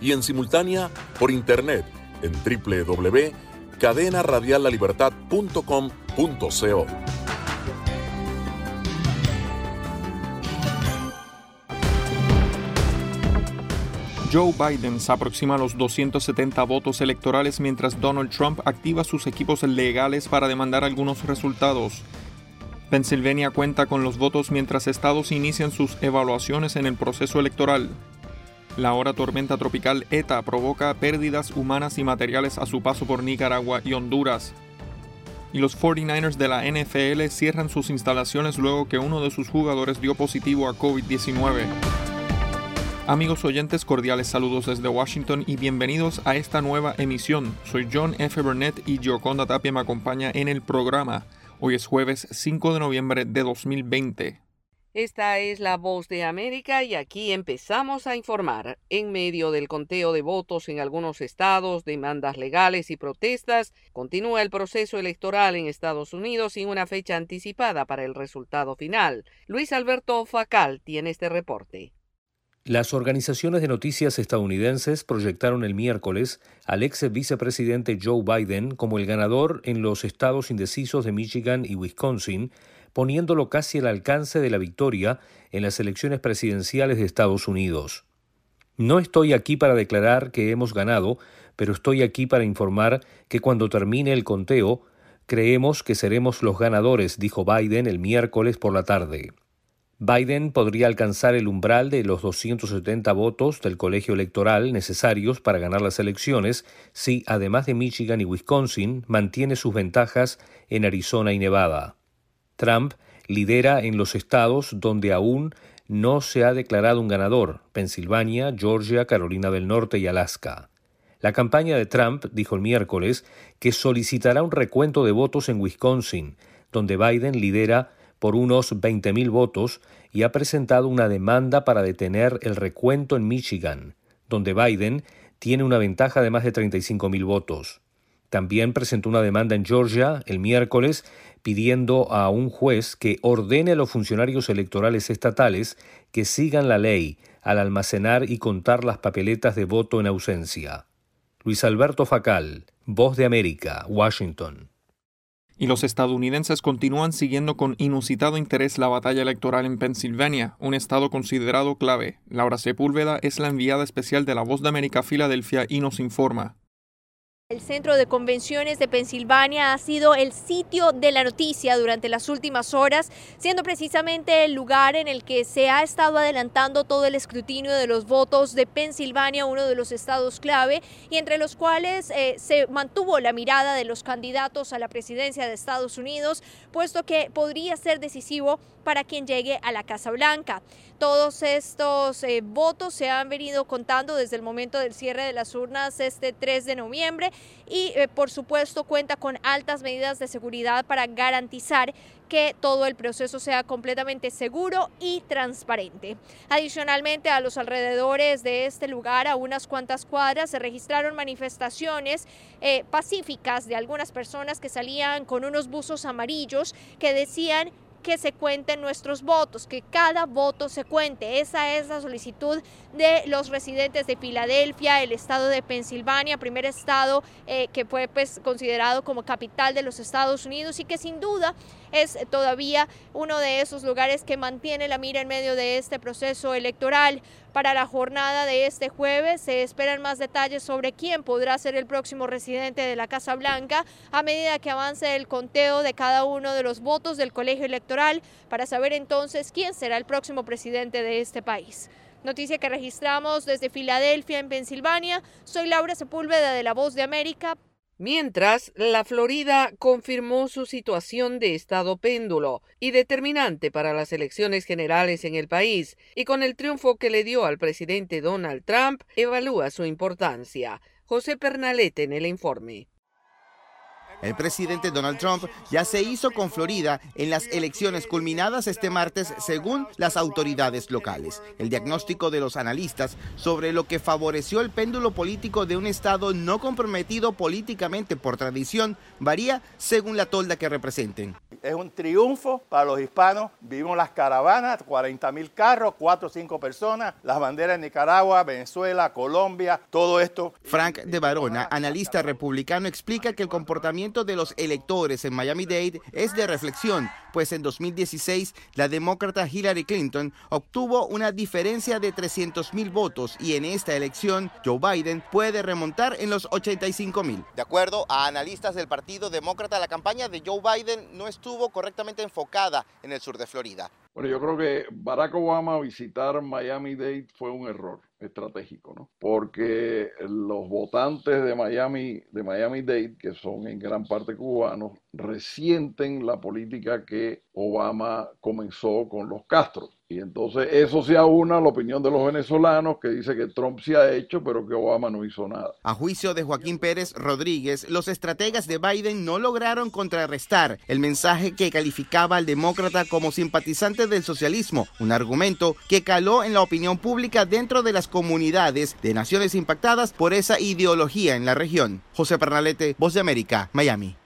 y en simultánea por internet en www.cadenaradiallalibertad.com.co. Joe Biden se aproxima a los 270 votos electorales mientras Donald Trump activa sus equipos legales para demandar algunos resultados. Pensilvania cuenta con los votos mientras estados inician sus evaluaciones en el proceso electoral. La ahora tormenta tropical ETA provoca pérdidas humanas y materiales a su paso por Nicaragua y Honduras. Y los 49ers de la NFL cierran sus instalaciones luego que uno de sus jugadores dio positivo a COVID-19. Amigos oyentes, cordiales saludos desde Washington y bienvenidos a esta nueva emisión. Soy John F. Burnett y Gioconda Tapia me acompaña en el programa. Hoy es jueves 5 de noviembre de 2020. Esta es la voz de América y aquí empezamos a informar. En medio del conteo de votos en algunos estados, demandas legales y protestas, continúa el proceso electoral en Estados Unidos sin una fecha anticipada para el resultado final. Luis Alberto Facal tiene este reporte. Las organizaciones de noticias estadounidenses proyectaron el miércoles al ex vicepresidente Joe Biden como el ganador en los estados indecisos de Michigan y Wisconsin, poniéndolo casi al alcance de la victoria en las elecciones presidenciales de Estados Unidos. No estoy aquí para declarar que hemos ganado, pero estoy aquí para informar que cuando termine el conteo, creemos que seremos los ganadores, dijo Biden el miércoles por la tarde. Biden podría alcanzar el umbral de los 270 votos del colegio electoral necesarios para ganar las elecciones si, además de Michigan y Wisconsin, mantiene sus ventajas en Arizona y Nevada. Trump lidera en los estados donde aún no se ha declarado un ganador, Pensilvania, Georgia, Carolina del Norte y Alaska. La campaña de Trump dijo el miércoles que solicitará un recuento de votos en Wisconsin, donde Biden lidera por unos 20.000 votos y ha presentado una demanda para detener el recuento en Michigan, donde Biden tiene una ventaja de más de 35.000 votos. También presentó una demanda en Georgia el miércoles pidiendo a un juez que ordene a los funcionarios electorales estatales que sigan la ley al almacenar y contar las papeletas de voto en ausencia. Luis Alberto Facal, Voz de América, Washington y los estadounidenses continúan siguiendo con inusitado interés la batalla electoral en Pensilvania, un estado considerado clave. Laura Sepúlveda es la enviada especial de La Voz de América Filadelfia y nos informa. El Centro de Convenciones de Pensilvania ha sido el sitio de la noticia durante las últimas horas, siendo precisamente el lugar en el que se ha estado adelantando todo el escrutinio de los votos de Pensilvania, uno de los estados clave, y entre los cuales eh, se mantuvo la mirada de los candidatos a la presidencia de Estados Unidos, puesto que podría ser decisivo para quien llegue a la Casa Blanca. Todos estos eh, votos se han venido contando desde el momento del cierre de las urnas este 3 de noviembre y eh, por supuesto cuenta con altas medidas de seguridad para garantizar que todo el proceso sea completamente seguro y transparente. Adicionalmente, a los alrededores de este lugar, a unas cuantas cuadras, se registraron manifestaciones eh, pacíficas de algunas personas que salían con unos buzos amarillos que decían que se cuenten nuestros votos, que cada voto se cuente. Esa es la solicitud de los residentes de Filadelfia, el estado de Pensilvania, primer estado eh, que fue pues, considerado como capital de los Estados Unidos y que sin duda es todavía uno de esos lugares que mantiene la mira en medio de este proceso electoral. Para la jornada de este jueves se esperan más detalles sobre quién podrá ser el próximo residente de la Casa Blanca a medida que avance el conteo de cada uno de los votos del colegio electoral para saber entonces quién será el próximo presidente de este país. Noticia que registramos desde Filadelfia, en Pensilvania. Soy Laura Sepúlveda de La Voz de América Mientras, la Florida confirmó su situación de estado péndulo y determinante para las elecciones generales en el país, y con el triunfo que le dio al presidente Donald Trump, evalúa su importancia. José Pernalete en el informe. El presidente Donald Trump ya se hizo con Florida en las elecciones culminadas este martes según las autoridades locales. El diagnóstico de los analistas sobre lo que favoreció el péndulo político de un estado no comprometido políticamente por tradición varía según la tolda que representen. Es un triunfo para los hispanos. Vimos las caravanas, 40 mil carros, 4 o 5 personas, las banderas de Nicaragua, Venezuela, Colombia, todo esto. Frank de Barona, analista republicano, explica que el comportamiento de los electores en Miami-Dade es de reflexión, pues en 2016 la demócrata Hillary Clinton obtuvo una diferencia de 300 mil votos y en esta elección Joe Biden puede remontar en los 85 mil. De acuerdo a analistas del Partido Demócrata, la campaña de Joe Biden no estuvo correctamente enfocada en el sur de Florida. Bueno, yo creo que Barack Obama visitar Miami-Dade fue un error estratégico, ¿no? Porque los votantes de Miami, de Miami Dade, que son en gran parte cubanos, resienten la política que Obama comenzó con los Castro. Y entonces eso se aúna a la opinión de los venezolanos que dice que Trump se ha hecho, pero que Obama no hizo nada. A juicio de Joaquín Pérez Rodríguez, los estrategas de Biden no lograron contrarrestar el mensaje que calificaba al demócrata como simpatizante del socialismo, un argumento que caló en la opinión pública dentro de las comunidades de naciones impactadas por esa ideología en la región. José Pernalete, Voz de América, Miami.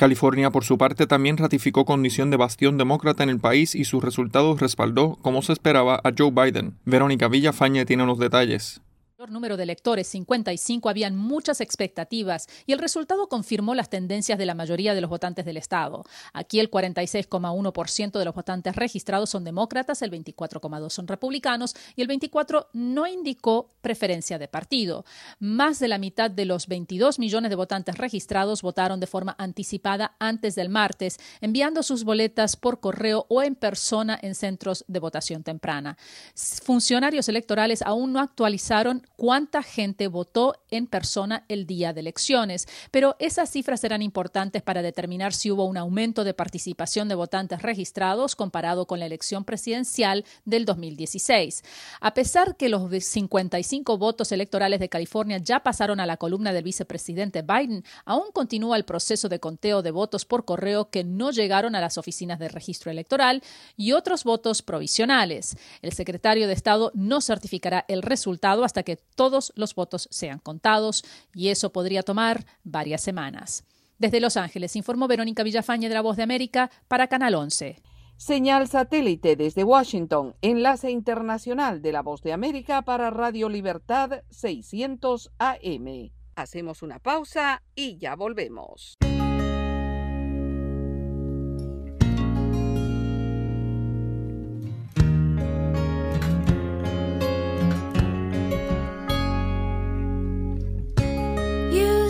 California, por su parte, también ratificó condición de bastión demócrata en el país y sus resultados respaldó, como se esperaba, a Joe Biden. Verónica Villafañe tiene los detalles número de electores, 55, habían muchas expectativas y el resultado confirmó las tendencias de la mayoría de los votantes del Estado. Aquí el 46,1% de los votantes registrados son demócratas, el 24,2% son republicanos y el 24% no indicó preferencia de partido. Más de la mitad de los 22 millones de votantes registrados votaron de forma anticipada antes del martes, enviando sus boletas por correo o en persona en centros de votación temprana. Funcionarios electorales aún no actualizaron cuánta gente votó en persona el día de elecciones, pero esas cifras serán importantes para determinar si hubo un aumento de participación de votantes registrados comparado con la elección presidencial del 2016. A pesar que los 55 votos electorales de California ya pasaron a la columna del vicepresidente Biden, aún continúa el proceso de conteo de votos por correo que no llegaron a las oficinas de registro electoral y otros votos provisionales. El secretario de Estado no certificará el resultado hasta que todos los votos sean contados y eso podría tomar varias semanas. Desde Los Ángeles informó Verónica Villafañe de la Voz de América para Canal 11. Señal satélite desde Washington, enlace internacional de la Voz de América para Radio Libertad 600 AM. Hacemos una pausa y ya volvemos.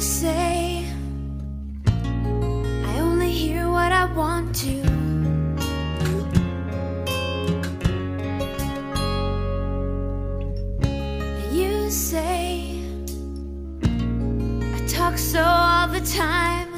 Say I only hear what I want to. You say I talk so all the time,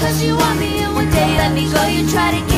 cause you want me And one day let me go You try to give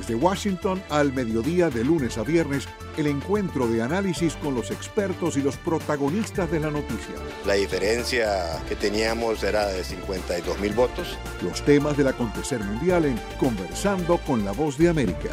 Desde Washington al mediodía de lunes a viernes, el encuentro de análisis con los expertos y los protagonistas de la noticia. La diferencia que teníamos era de 52 mil votos. Los temas del acontecer mundial en Conversando con la Voz de América.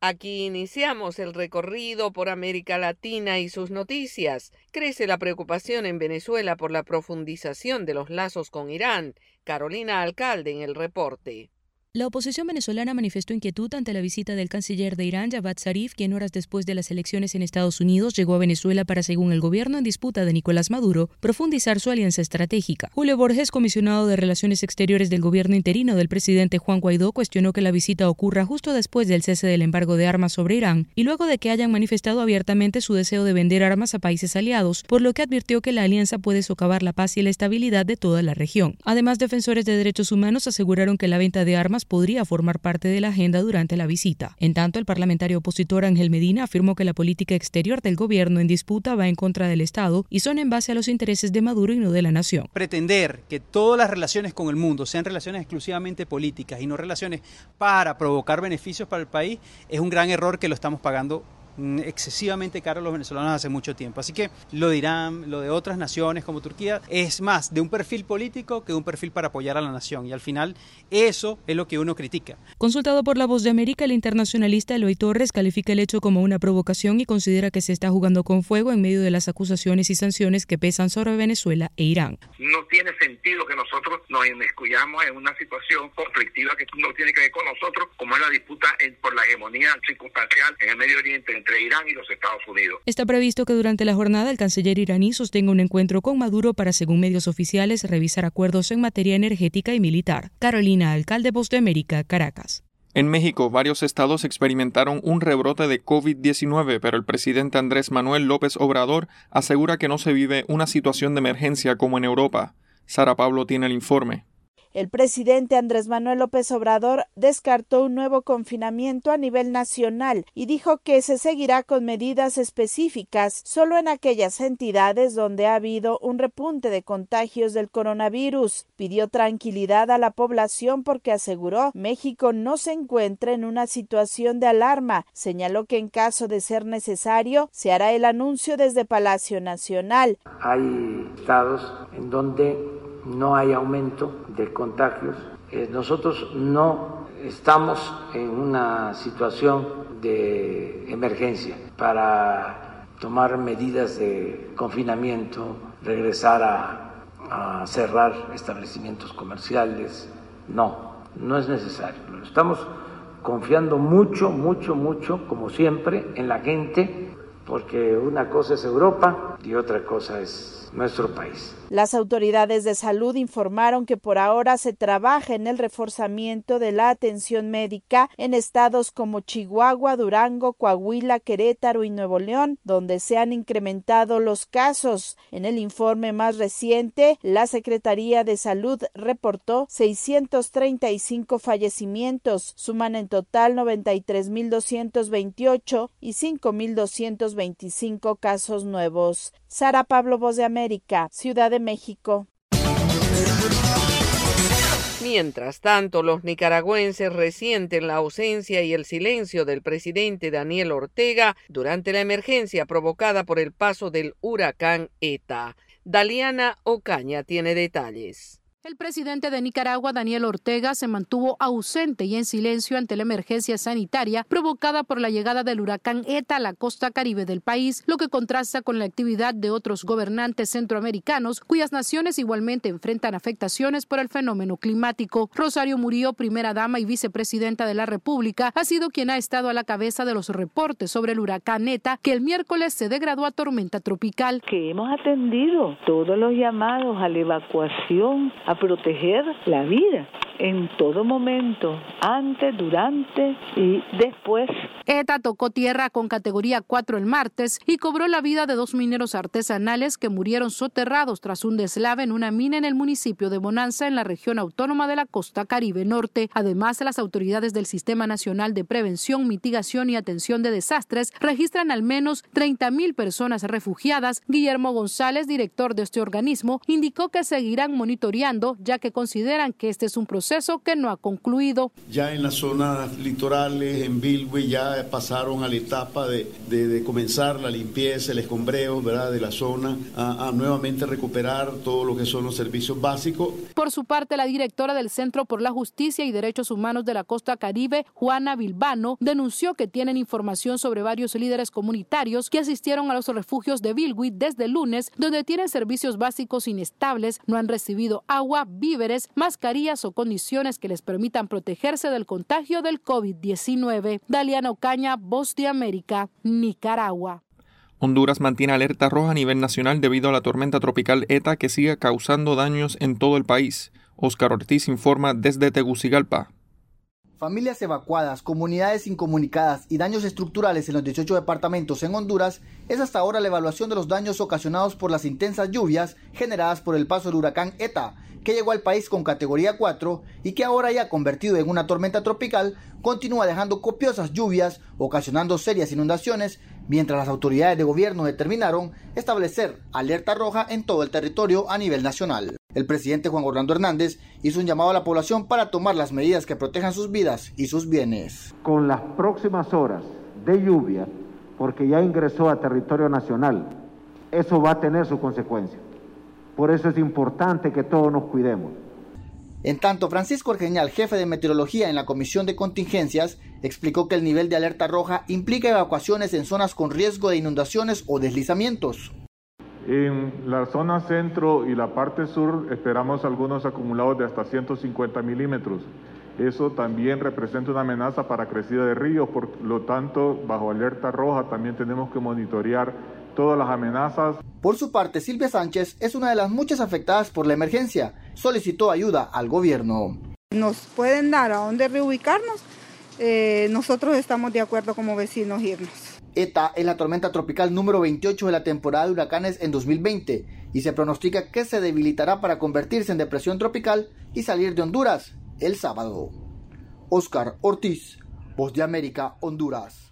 Aquí iniciamos el recorrido por América Latina y sus noticias. Crece la preocupación en Venezuela por la profundización de los lazos con Irán. Carolina Alcalde en el reporte. La oposición venezolana manifestó inquietud ante la visita del canciller de Irán, Javad Zarif, quien horas después de las elecciones en Estados Unidos llegó a Venezuela para, según el gobierno en disputa de Nicolás Maduro, profundizar su alianza estratégica. Julio Borges, comisionado de Relaciones Exteriores del gobierno interino del presidente Juan Guaidó, cuestionó que la visita ocurra justo después del cese del embargo de armas sobre Irán y luego de que hayan manifestado abiertamente su deseo de vender armas a países aliados, por lo que advirtió que la alianza puede socavar la paz y la estabilidad de toda la región. Además, defensores de derechos humanos aseguraron que la venta de armas podría formar parte de la agenda durante la visita. En tanto, el parlamentario opositor Ángel Medina afirmó que la política exterior del gobierno en disputa va en contra del Estado y son en base a los intereses de Maduro y no de la nación. Pretender que todas las relaciones con el mundo sean relaciones exclusivamente políticas y no relaciones para provocar beneficios para el país es un gran error que lo estamos pagando excesivamente caro a los venezolanos hace mucho tiempo. Así que lo de Irán, lo de otras naciones como Turquía, es más de un perfil político que de un perfil para apoyar a la nación. Y al final eso es lo que uno critica. Consultado por La Voz de América, el internacionalista Eloy Torres califica el hecho como una provocación y considera que se está jugando con fuego en medio de las acusaciones y sanciones que pesan sobre Venezuela e Irán. No tiene sentido que nosotros nos inmiscuyamos en una situación conflictiva que no tiene que ver con nosotros, como es la disputa por la hegemonía circunstancial en el Medio Oriente entre Irán y los Estados Unidos. Está previsto que durante la jornada el canciller iraní sostenga un encuentro con Maduro para, según medios oficiales, revisar acuerdos en materia energética y militar. Carolina, alcalde Voz de América, Caracas. En México, varios estados experimentaron un rebrote de COVID-19, pero el presidente Andrés Manuel López Obrador asegura que no se vive una situación de emergencia como en Europa. Sara Pablo tiene el informe. El presidente Andrés Manuel López Obrador descartó un nuevo confinamiento a nivel nacional y dijo que se seguirá con medidas específicas solo en aquellas entidades donde ha habido un repunte de contagios del coronavirus. Pidió tranquilidad a la población porque aseguró México no se encuentra en una situación de alarma. Señaló que en caso de ser necesario se hará el anuncio desde Palacio Nacional. Hay estados en donde no hay aumento de contagios. Eh, nosotros no estamos en una situación de emergencia para tomar medidas de confinamiento, regresar a, a cerrar establecimientos comerciales. No, no es necesario. Estamos confiando mucho, mucho, mucho, como siempre, en la gente, porque una cosa es Europa y otra cosa es nuestro país. Las autoridades de salud informaron que por ahora se trabaja en el reforzamiento de la atención médica en estados como Chihuahua, Durango, Coahuila, Querétaro y Nuevo León, donde se han incrementado los casos. En el informe más reciente, la Secretaría de Salud reportó 635 fallecimientos, suman en total 93.228 y 5.225 casos nuevos. Sara Pablo, Voz de América, Ciudad de México. Mientras tanto, los nicaragüenses resienten la ausencia y el silencio del presidente Daniel Ortega durante la emergencia provocada por el paso del huracán ETA. Daliana Ocaña tiene detalles. El presidente de Nicaragua, Daniel Ortega, se mantuvo ausente y en silencio ante la emergencia sanitaria provocada por la llegada del huracán ETA a la costa caribe del país, lo que contrasta con la actividad de otros gobernantes centroamericanos cuyas naciones igualmente enfrentan afectaciones por el fenómeno climático. Rosario Murillo, primera dama y vicepresidenta de la República, ha sido quien ha estado a la cabeza de los reportes sobre el huracán ETA, que el miércoles se degradó a tormenta tropical. Que hemos atendido todos los llamados a la evacuación, proteger la vida en todo momento, antes, durante y después. ETA tocó tierra con categoría 4 el martes y cobró la vida de dos mineros artesanales que murieron soterrados tras un deslave en una mina en el municipio de Bonanza, en la región autónoma de la costa caribe norte. Además, las autoridades del Sistema Nacional de Prevención, Mitigación y Atención de Desastres registran al menos 30.000 personas refugiadas. Guillermo González, director de este organismo, indicó que seguirán monitoreando ya que consideran que este es un proceso que no ha concluido. Ya en las zonas litorales, en Bilwi, ya pasaron a la etapa de, de, comenzar la limpieza, el escombreo ¿verdad? de la zona, a, a nuevamente recuperar todo lo que son los servicios básicos. Por su parte, la directora del Centro por la Justicia y Derechos Humanos de la Costa Caribe, Juana Bilbano, denunció que tienen información sobre varios líderes comunitarios que asistieron a los refugios de Bilwi desde el lunes, donde tienen servicios básicos inestables, no han recibido agua víveres, mascarillas o condiciones que les permitan protegerse del contagio del COVID-19. Daliana Ocaña, Voz de América, Nicaragua. Honduras mantiene alerta roja a nivel nacional debido a la tormenta tropical ETA que sigue causando daños en todo el país. Oscar Ortiz informa desde Tegucigalpa. Familias evacuadas, comunidades incomunicadas y daños estructurales en los 18 departamentos en Honduras es hasta ahora la evaluación de los daños ocasionados por las intensas lluvias generadas por el paso del huracán ETA, que llegó al país con categoría 4 y que ahora ya convertido en una tormenta tropical, continúa dejando copiosas lluvias, ocasionando serias inundaciones, mientras las autoridades de gobierno determinaron establecer alerta roja en todo el territorio a nivel nacional. El presidente Juan Orlando Hernández hizo un llamado a la población para tomar las medidas que protejan sus vidas y sus bienes. Con las próximas horas de lluvia, porque ya ingresó a territorio nacional, eso va a tener su consecuencia. Por eso es importante que todos nos cuidemos. En tanto, Francisco Argeñal, jefe de meteorología en la Comisión de Contingencias, explicó que el nivel de alerta roja implica evacuaciones en zonas con riesgo de inundaciones o deslizamientos. En la zona centro y la parte sur esperamos algunos acumulados de hasta 150 milímetros. Eso también representa una amenaza para crecida de ríos, por lo tanto, bajo alerta roja también tenemos que monitorear todas las amenazas. Por su parte, Silvia Sánchez es una de las muchas afectadas por la emergencia. Solicitó ayuda al gobierno. Nos pueden dar a dónde reubicarnos. Eh, nosotros estamos de acuerdo como vecinos irnos. ETA es la tormenta tropical número 28 de la temporada de huracanes en 2020 y se pronostica que se debilitará para convertirse en depresión tropical y salir de Honduras el sábado. Oscar Ortiz, Voz de América, Honduras.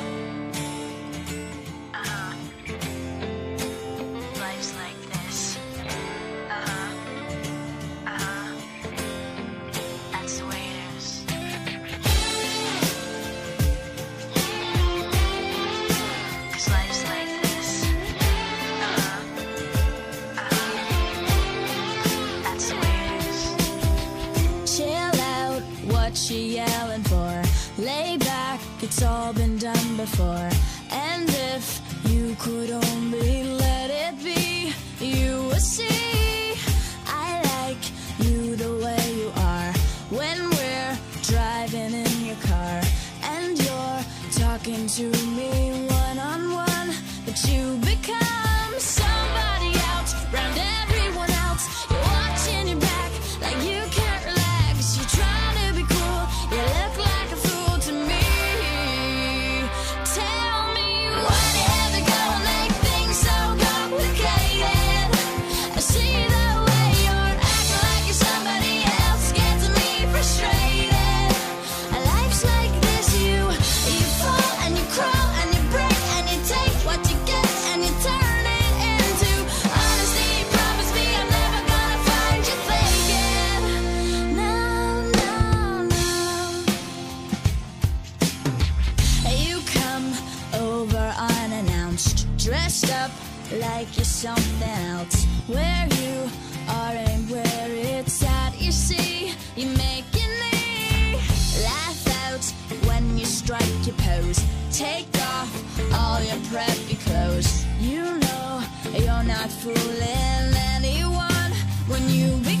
Fooling anyone. When you become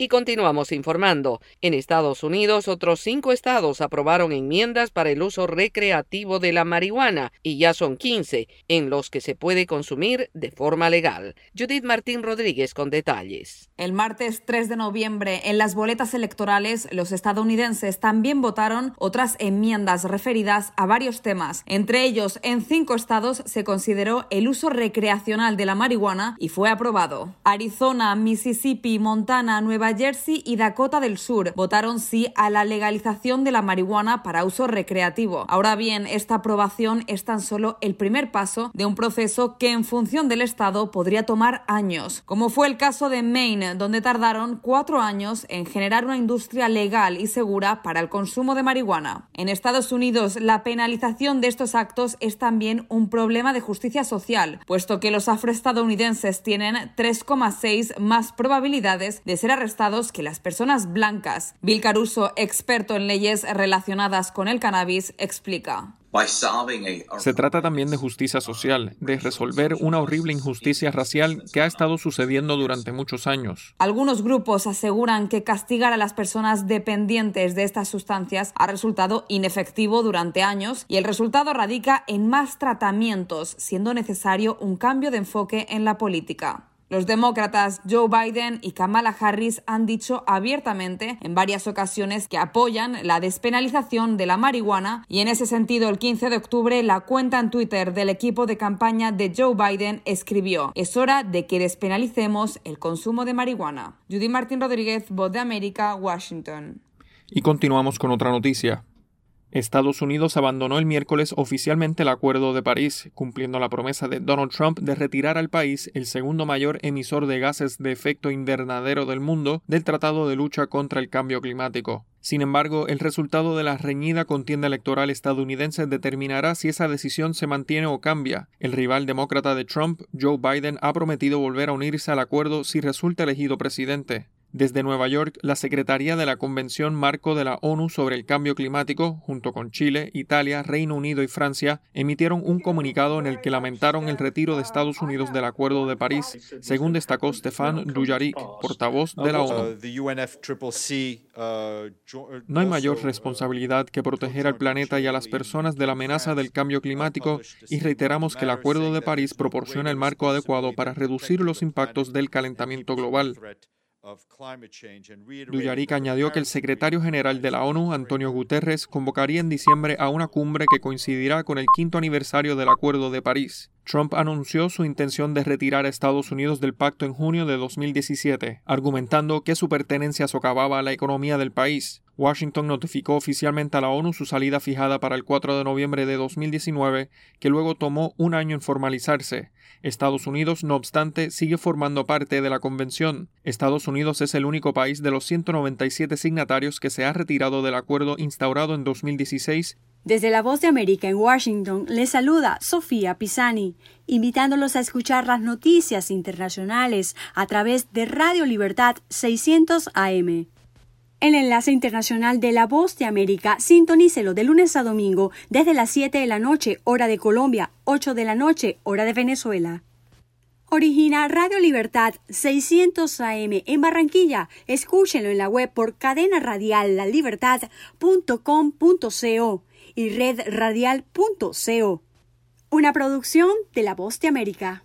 Y continuamos informando. En Estados Unidos, otros cinco estados aprobaron enmiendas para el uso recreativo de la marihuana y ya son 15 en los que se puede consumir de forma legal. Judith Martín Rodríguez con detalles. El martes 3 de noviembre, en las boletas electorales, los estadounidenses también votaron otras enmiendas referidas a varios temas. Entre ellos, en cinco estados se consideró el uso recreacional de la marihuana y fue aprobado. Arizona, Mississippi, Montana, Nueva Jersey y Dakota del Sur votaron sí a la legalización de la marihuana para uso recreativo. Ahora bien, esta aprobación es tan solo el primer paso de un proceso que en función del estado podría tomar años, como fue el caso de Maine, donde tardaron cuatro años en generar una industria legal y segura para el consumo de marihuana. En Estados Unidos, la penalización de estos actos es también un problema de justicia social, puesto que los afroestadounidenses tienen 3,6 más probabilidades de ser arrestados que las personas blancas. Bill Caruso, experto en leyes relacionadas con el cannabis, explica. Se trata también de justicia social, de resolver una horrible injusticia racial que ha estado sucediendo durante muchos años. Algunos grupos aseguran que castigar a las personas dependientes de estas sustancias ha resultado inefectivo durante años y el resultado radica en más tratamientos, siendo necesario un cambio de enfoque en la política. Los demócratas Joe Biden y Kamala Harris han dicho abiertamente en varias ocasiones que apoyan la despenalización de la marihuana y en ese sentido el 15 de octubre la cuenta en Twitter del equipo de campaña de Joe Biden escribió es hora de que despenalicemos el consumo de marihuana. Judy Martín Rodríguez, Voz de América, Washington. Y continuamos con otra noticia. Estados Unidos abandonó el miércoles oficialmente el Acuerdo de París, cumpliendo la promesa de Donald Trump de retirar al país, el segundo mayor emisor de gases de efecto invernadero del mundo, del Tratado de Lucha contra el Cambio Climático. Sin embargo, el resultado de la reñida contienda electoral estadounidense determinará si esa decisión se mantiene o cambia. El rival demócrata de Trump, Joe Biden, ha prometido volver a unirse al acuerdo si resulta elegido presidente. Desde Nueva York, la Secretaría de la Convención Marco de la ONU sobre el Cambio Climático, junto con Chile, Italia, Reino Unido y Francia, emitieron un comunicado en el que lamentaron el retiro de Estados Unidos del Acuerdo de París, según destacó Stefan Dujarric, portavoz de la ONU. No hay mayor responsabilidad que proteger al planeta y a las personas de la amenaza del cambio climático y reiteramos que el Acuerdo de París proporciona el marco adecuado para reducir los impactos del calentamiento global. Duyarik añadió que el secretario general de la ONU, Antonio Guterres, convocaría en diciembre a una cumbre que coincidirá con el quinto aniversario del Acuerdo de París. Trump anunció su intención de retirar a Estados Unidos del pacto en junio de 2017, argumentando que su pertenencia socavaba la economía del país. Washington notificó oficialmente a la ONU su salida fijada para el 4 de noviembre de 2019, que luego tomó un año en formalizarse. Estados Unidos, no obstante, sigue formando parte de la convención. Estados Unidos es el único país de los 197 signatarios que se ha retirado del acuerdo instaurado en 2016 desde la Voz de América en Washington les saluda Sofía Pisani, invitándolos a escuchar las noticias internacionales a través de Radio Libertad 600 AM. El enlace internacional de la Voz de América, sintonícelo de lunes a domingo desde las 7 de la noche, hora de Colombia, 8 de la noche, hora de Venezuela. Origina Radio Libertad 600 AM en Barranquilla. Escúchenlo en la web por cadena y redradial.co. Una producción de La Voz de América.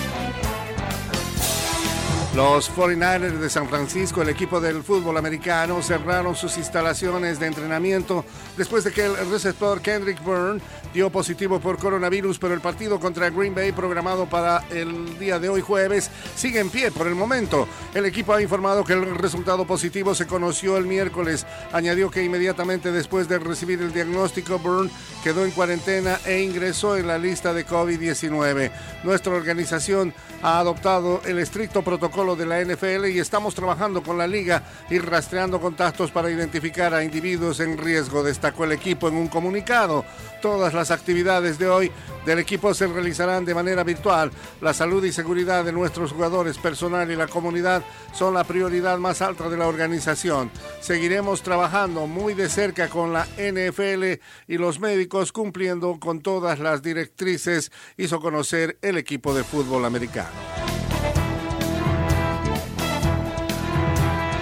Los 49ers de San Francisco, el equipo del fútbol americano, cerraron sus instalaciones de entrenamiento después de que el receptor Kendrick Byrne dio positivo por coronavirus, pero el partido contra Green Bay programado para el día de hoy jueves sigue en pie por el momento. El equipo ha informado que el resultado positivo se conoció el miércoles. Añadió que inmediatamente después de recibir el diagnóstico, Byrne quedó en cuarentena e ingresó en la lista de COVID-19. Nuestra organización ha adoptado el estricto protocolo de la NFL y estamos trabajando con la liga y rastreando contactos para identificar a individuos en riesgo, destacó el equipo en un comunicado. Todas las actividades de hoy del equipo se realizarán de manera virtual. La salud y seguridad de nuestros jugadores, personal y la comunidad son la prioridad más alta de la organización. Seguiremos trabajando muy de cerca con la NFL y los médicos cumpliendo con todas las directrices, hizo conocer el equipo de fútbol americano.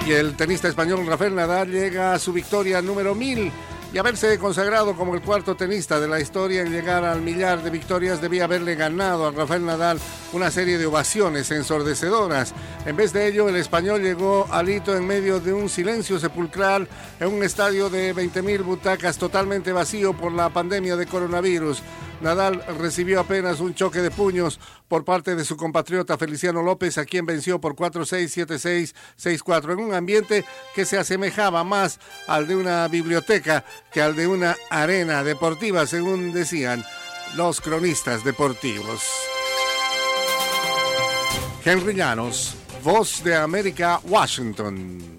El tenista español Rafael Nadal llega a su victoria número 1000 y haberse consagrado como el cuarto tenista de la historia en llegar al millar de victorias debía haberle ganado a Rafael Nadal una serie de ovaciones ensordecedoras. En vez de ello, el español llegó al hito en medio de un silencio sepulcral en un estadio de 20.000 butacas totalmente vacío por la pandemia de coronavirus. Nadal recibió apenas un choque de puños por parte de su compatriota Feliciano López, a quien venció por 4-6, 7-6, 6-4, en un ambiente que se asemejaba más al de una biblioteca que al de una arena deportiva, según decían los cronistas deportivos. Henry Llanos, Voz de América, Washington.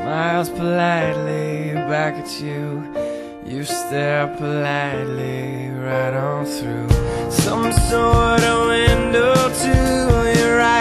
Smiles politely back at you. You stare politely right on through some sort of window to your right.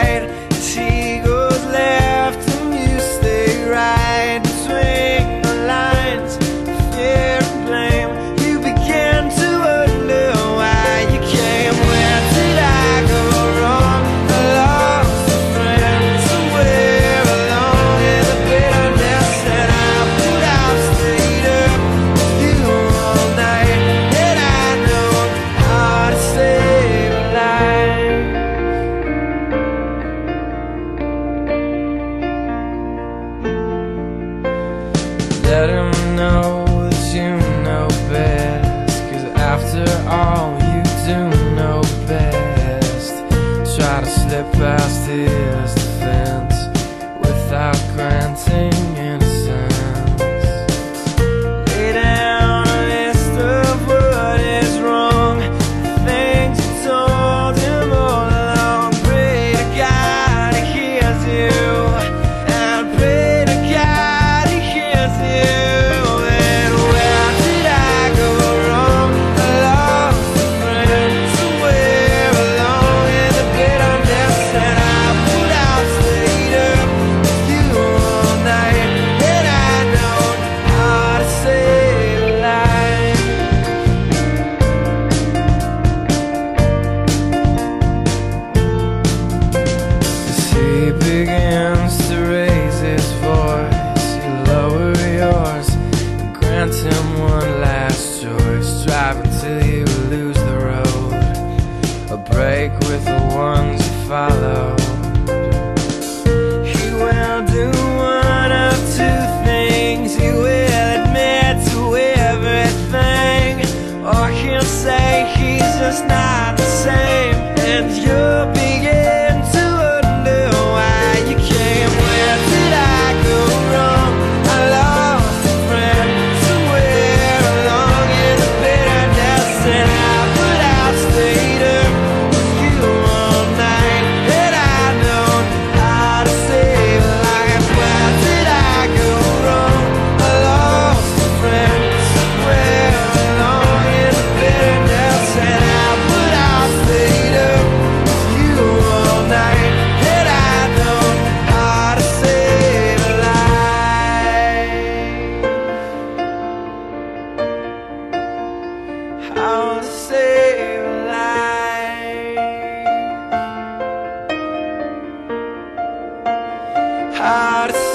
heart.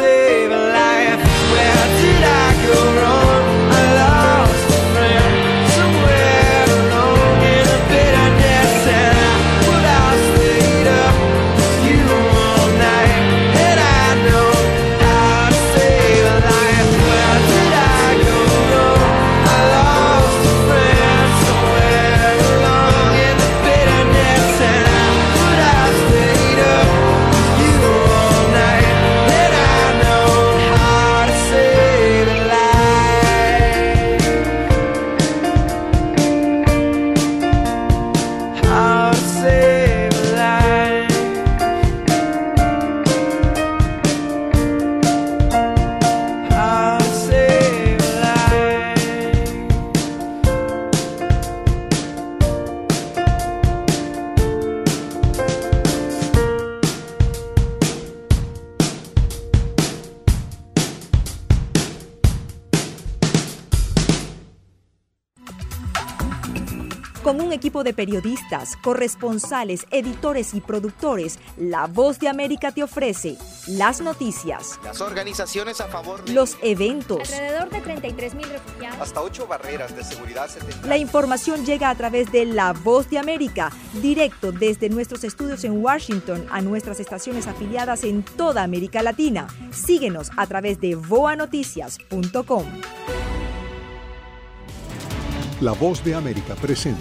De periodistas, corresponsales, editores y productores, La Voz de América te ofrece las noticias, Las organizaciones a favor de los eventos. Alrededor de 33 mil refugiados. hasta ocho barreras de seguridad se tendrán. La información llega a través de La Voz de América, directo desde nuestros estudios en Washington a nuestras estaciones afiliadas en toda América Latina. Síguenos a través de voanoticias.com. La Voz de América presenta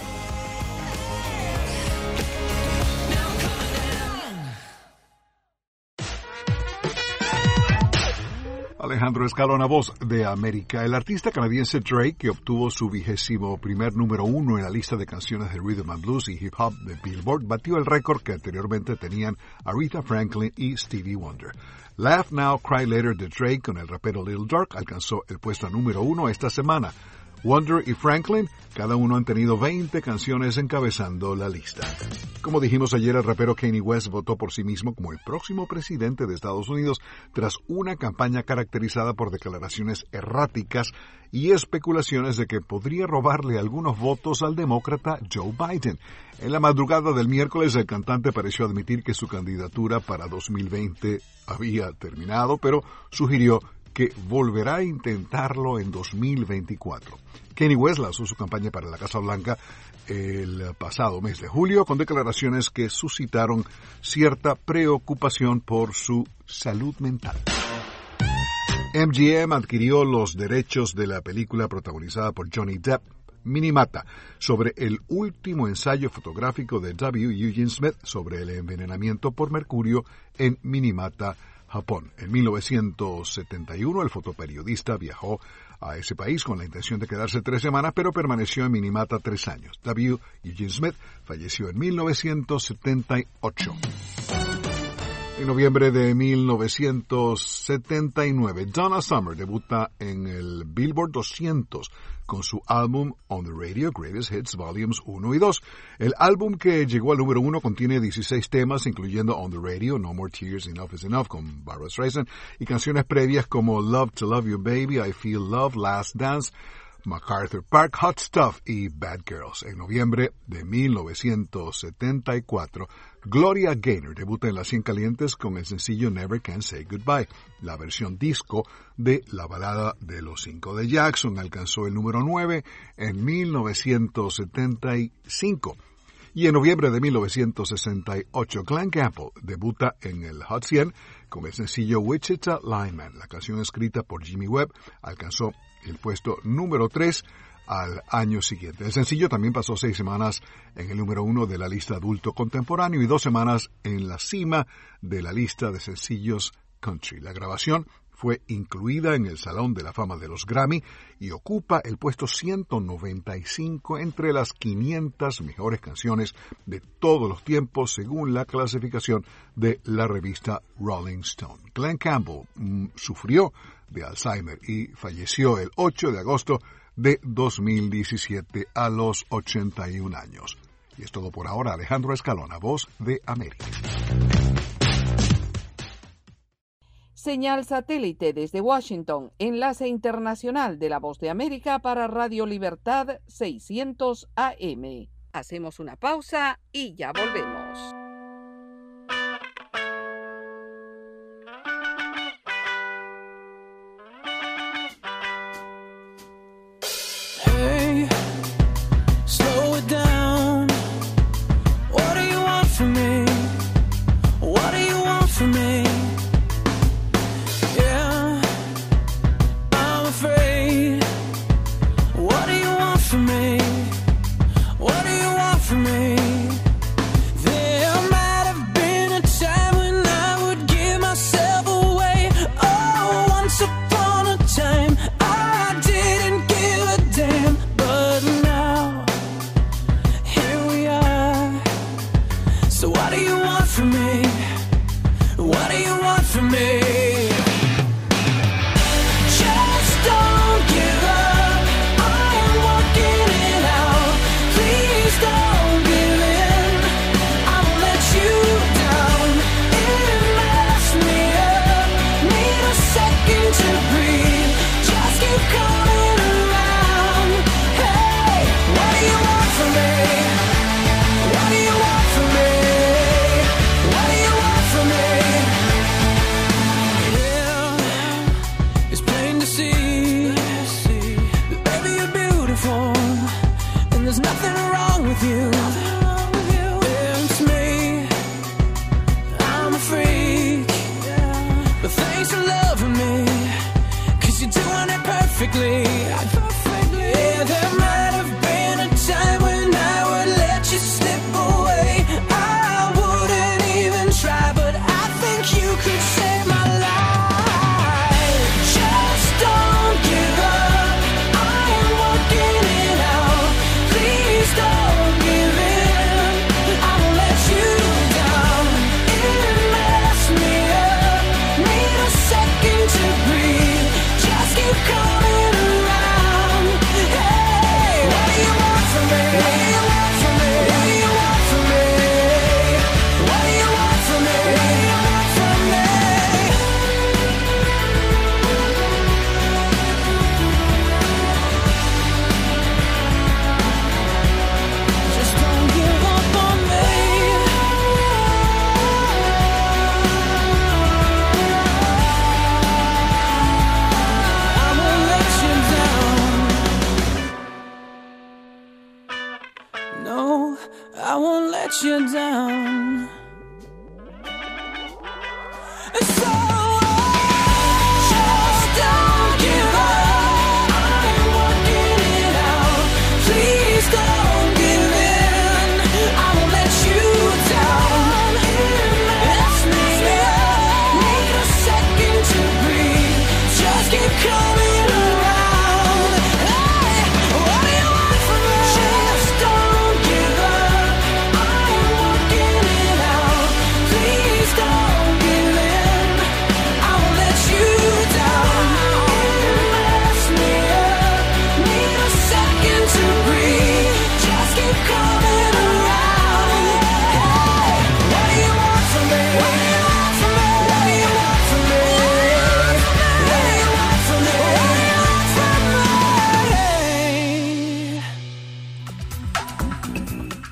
Alejandro Escalona, voz de América. El artista canadiense Drake, que obtuvo su vigésimo primer número uno en la lista de canciones de rhythm and blues y hip hop de Billboard, batió el récord que anteriormente tenían Aretha Franklin y Stevie Wonder. Laugh Now, Cry Later de Drake con el rapero Lil Durk alcanzó el puesto número uno esta semana. Wonder y Franklin, cada uno han tenido 20 canciones encabezando la lista. Como dijimos ayer, el rapero Kanye West votó por sí mismo como el próximo presidente de Estados Unidos tras una campaña caracterizada por declaraciones erráticas y especulaciones de que podría robarle algunos votos al demócrata Joe Biden. En la madrugada del miércoles, el cantante pareció admitir que su candidatura para 2020 había terminado, pero sugirió que volverá a intentarlo en 2024. Kenny West lanzó su campaña para la Casa Blanca el pasado mes de julio con declaraciones que suscitaron cierta preocupación por su salud mental. MGM adquirió los derechos de la película protagonizada por Johnny Depp, Minimata, sobre el último ensayo fotográfico de W. Eugene Smith sobre el envenenamiento por mercurio en Minimata, Japón. En 1971 el fotoperiodista viajó a ese país con la intención de quedarse tres semanas, pero permaneció en Minimata tres años. W. Eugene Smith falleció en 1978. En noviembre de 1979, Donna Summer debuta en el Billboard 200 con su álbum On the Radio Greatest Hits Volumes 1 y 2. El álbum que llegó al número 1 contiene 16 temas, incluyendo On the Radio, No More Tears, Enough is Enough con Barbara Streisand y canciones previas como Love to Love You Baby, I Feel Love, Last Dance, MacArthur Park, Hot Stuff y Bad Girls. En noviembre de 1974, Gloria Gaynor debuta en las 100 calientes con el sencillo Never Can Say Goodbye. La versión disco de la balada de los cinco de Jackson alcanzó el número 9 en 1975. Y en noviembre de 1968, Glenn Campbell debuta en el Hot 100 con el sencillo Wichita Lineman. La canción escrita por Jimmy Webb alcanzó el puesto número 3 al año siguiente. El sencillo también pasó seis semanas en el número uno de la lista adulto contemporáneo y dos semanas en la cima de la lista de sencillos country. La grabación fue incluida en el Salón de la Fama de los Grammy y ocupa el puesto 195 entre las 500 mejores canciones de todos los tiempos según la clasificación de la revista Rolling Stone. Glenn Campbell mm, sufrió de Alzheimer y falleció el 8 de agosto de 2017 a los 81 años. Y es todo por ahora. Alejandro Escalona, voz de América. Señal satélite desde Washington, enlace internacional de la voz de América para Radio Libertad 600 AM. Hacemos una pausa y ya volvemos.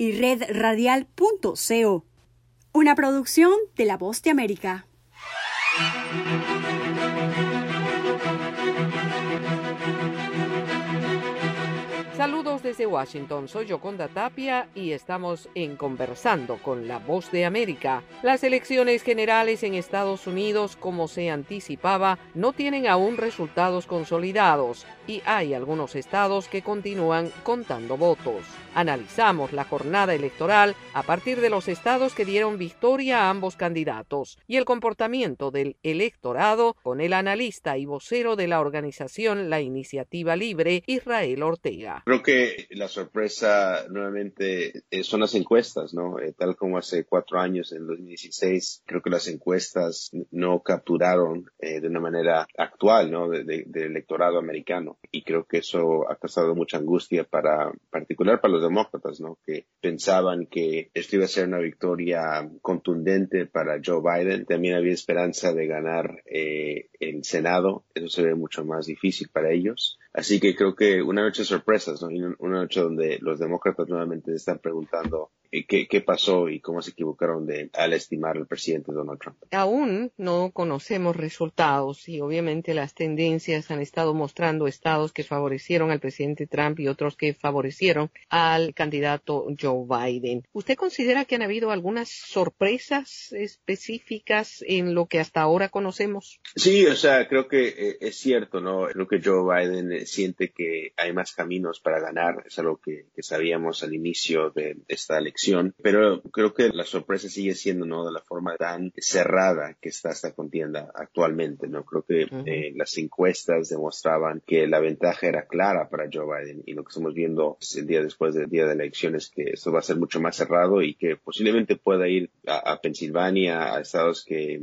y redradial.co. Una producción de La Voz de América. Saludos desde Washington, soy Yoconda Tapia y estamos en Conversando con la Voz de América. Las elecciones generales en Estados Unidos, como se anticipaba, no tienen aún resultados consolidados y hay algunos estados que continúan contando votos. Analizamos la jornada electoral a partir de los estados que dieron victoria a ambos candidatos y el comportamiento del electorado con el analista y vocero de la organización La Iniciativa Libre, Israel Ortega. Creo que la sorpresa nuevamente eh, son las encuestas, ¿no? Eh, tal como hace cuatro años, en 2016, creo que las encuestas no capturaron eh, de una manera actual, ¿no? De- de- del electorado americano. Y creo que eso ha causado mucha angustia para, particular para los demócratas, ¿no? Que pensaban que esto iba a ser una victoria contundente para Joe Biden. También había esperanza de ganar eh, el Senado. Eso se ve mucho más difícil para ellos. Así que creo que una noche de sorpresas, ¿no? Una noche donde los demócratas nuevamente están preguntando qué, qué pasó y cómo se equivocaron de, al estimar al presidente Donald Trump. Aún no conocemos resultados y obviamente las tendencias han estado mostrando estados que favorecieron al presidente Trump y otros que favorecieron al candidato Joe Biden. ¿Usted considera que han habido algunas sorpresas específicas en lo que hasta ahora conocemos? Sí, o sea, creo que eh, es cierto, ¿no? Creo que Joe Biden eh, siente que hay más caminos para ganar, es algo que, que sabíamos al inicio de esta elección, pero creo que la sorpresa sigue siendo, ¿no? De la forma tan cerrada que está esta contienda actualmente, ¿no? Creo que eh, las encuestas demostraban que la ventaja era clara para Joe Biden y lo que estamos viendo el día después del día de la elección es que esto va a ser mucho más cerrado y que posiblemente pueda ir a, a Pensilvania, a estados que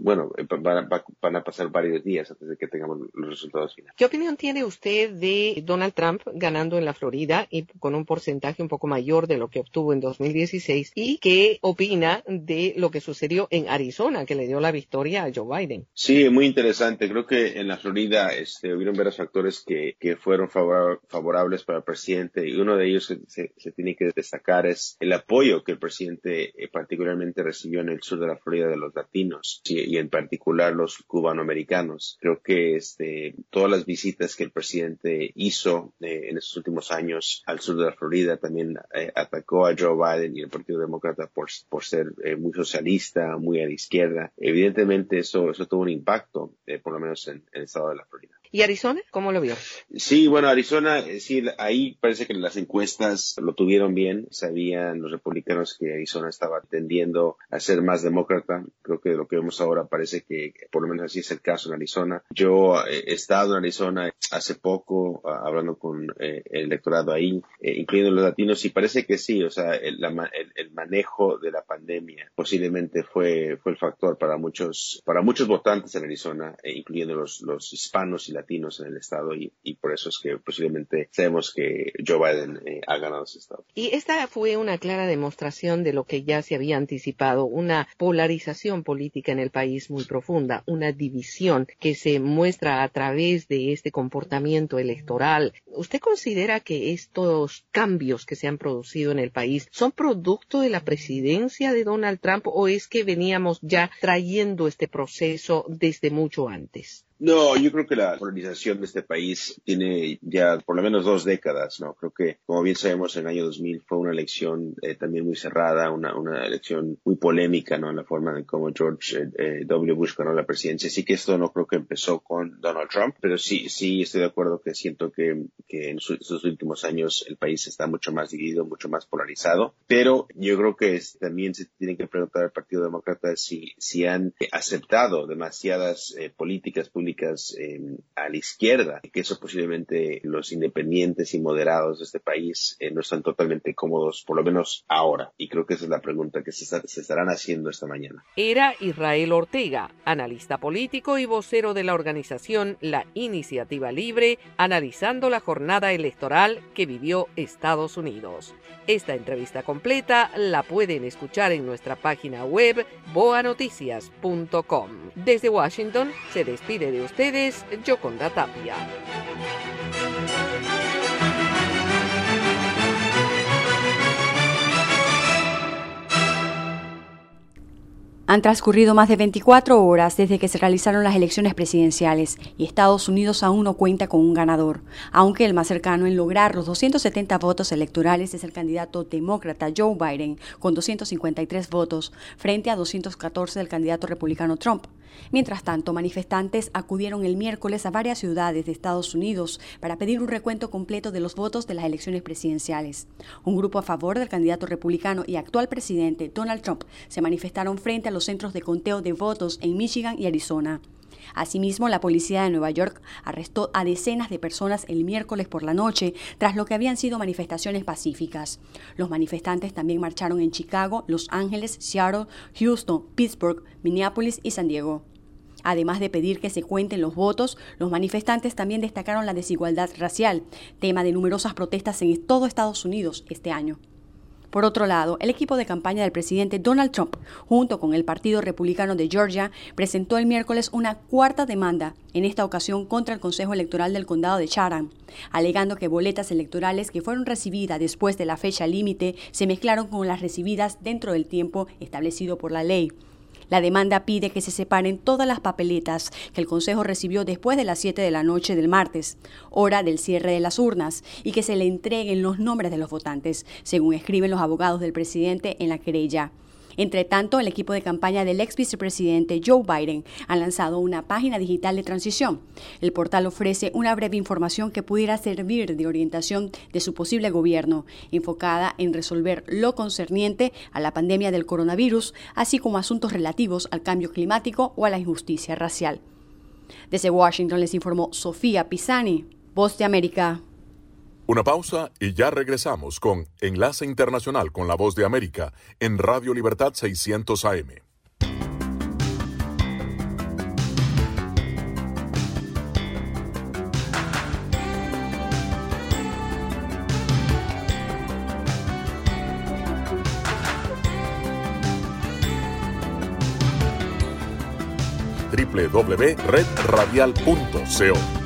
bueno, eh, van a, pasar varios días antes de que tengamos los resultados finales. ¿Qué opinión tiene usted de Donald Trump ganando en la Florida y con un porcentaje un poco mayor de lo que obtuvo en 2016? ¿Y qué opina de lo que sucedió en Arizona, que le dio la victoria a Joe Biden? Sí, muy interesante. Creo que en la Florida este, hubieron varios factores que, que fueron favorables para el presidente y uno de ellos que se, se, tiene que destacar es el apoyo que el presidente eh, particularmente recibió en el sur de la Florida de los latinos. Sí, y, en particular los cubanoamericanos. Creo que este, todas las visitas que el presidente hizo eh, en estos últimos años al sur de la Florida también eh, atacó a Joe Biden y el Partido Demócrata por, por ser eh, muy socialista, muy a la izquierda. Evidentemente eso, eso tuvo un impacto, por lo menos en, en el estado de la Florida. ¿Y Arizona? ¿Cómo lo vio? Sí, bueno, Arizona, sí, ahí parece que las encuestas lo tuvieron bien. Sabían los republicanos que Arizona estaba tendiendo a ser más demócrata. Creo que lo que vemos ahora parece que por lo menos así es el caso en Arizona. Yo eh, he estado en Arizona hace poco hablando con eh, el electorado ahí, eh, incluyendo los latinos, y parece que sí, o sea, el, el, manejo de la pandemia posiblemente fue, fue el factor para muchos, para muchos votantes en Arizona, incluyendo los, los hispanos y latinos en el estado, y, por eso es que posiblemente sabemos que Joe Biden ha ganado ese estado. Y esta fue una clara demostración de lo que ya se había anticipado, una polarización política en el país muy profunda, una división que se muestra a través de este comportamiento electoral. ¿Usted considera que estos cambios que se han producido en el país son producto de la presidencia de Donald Trump o es que veníamos ya trayendo este proceso desde mucho antes? No, yo creo que la polarización de este país tiene ya por lo menos dos décadas, ¿no? Creo que, como bien sabemos, en el año 2000 fue una elección eh, también muy cerrada, una, una elección muy polémica, ¿no? En la forma en cómo George eh, eh, W. Bush ganó la presidencia. Así que esto no creo que empezó con Donald Trump, pero sí, sí estoy de acuerdo que siento que, que en estos últimos años el país está mucho más dividido, mucho más polarizado. Pero yo creo que también se tiene que preguntar al Partido Demócrata si, si han aceptado demasiadas políticas públicas eh, a la izquierda, que eso posiblemente los independientes y moderados de este país eh, no están totalmente cómodos, por lo menos ahora. Y creo que esa es la pregunta que se, se estarán haciendo esta mañana. Era Israel Ortega, analista político y vocero de la organización La Iniciativa Libre, analizando la jornada electoral que vivió Estados Unidos. Esta entrevista completa la pueden escuchar en nuestra página web boanoticias.com. Desde Washington se despide de ustedes Yoconda Tapia. Han transcurrido más de 24 horas desde que se realizaron las elecciones presidenciales y Estados Unidos aún no cuenta con un ganador, aunque el más cercano en lograr los 270 votos electorales es el candidato demócrata Joe Biden con 253 votos frente a 214 del candidato republicano Trump. Mientras tanto, manifestantes acudieron el miércoles a varias ciudades de Estados Unidos para pedir un recuento completo de los votos de las elecciones presidenciales. Un grupo a favor del candidato republicano y actual presidente Donald Trump se manifestaron frente a los centros de conteo de votos en Michigan y Arizona. Asimismo, la policía de Nueva York arrestó a decenas de personas el miércoles por la noche tras lo que habían sido manifestaciones pacíficas. Los manifestantes también marcharon en Chicago, Los Ángeles, Seattle, Houston, Pittsburgh, Minneapolis y San Diego. Además de pedir que se cuenten los votos, los manifestantes también destacaron la desigualdad racial, tema de numerosas protestas en todo Estados Unidos este año. Por otro lado, el equipo de campaña del presidente Donald Trump, junto con el Partido Republicano de Georgia, presentó el miércoles una cuarta demanda, en esta ocasión contra el Consejo Electoral del Condado de Chatham, alegando que boletas electorales que fueron recibidas después de la fecha límite se mezclaron con las recibidas dentro del tiempo establecido por la ley. La demanda pide que se separen todas las papeletas que el Consejo recibió después de las 7 de la noche del martes, hora del cierre de las urnas, y que se le entreguen los nombres de los votantes, según escriben los abogados del presidente en la querella. Entre tanto, el equipo de campaña del ex vicepresidente Joe Biden ha lanzado una página digital de transición. El portal ofrece una breve información que pudiera servir de orientación de su posible gobierno, enfocada en resolver lo concerniente a la pandemia del coronavirus, así como asuntos relativos al cambio climático o a la injusticia racial. Desde Washington les informó Sofía Pisani, Voz de América. Una pausa y ya regresamos con Enlace Internacional con la Voz de América en Radio Libertad 600 AM. www.redradial.co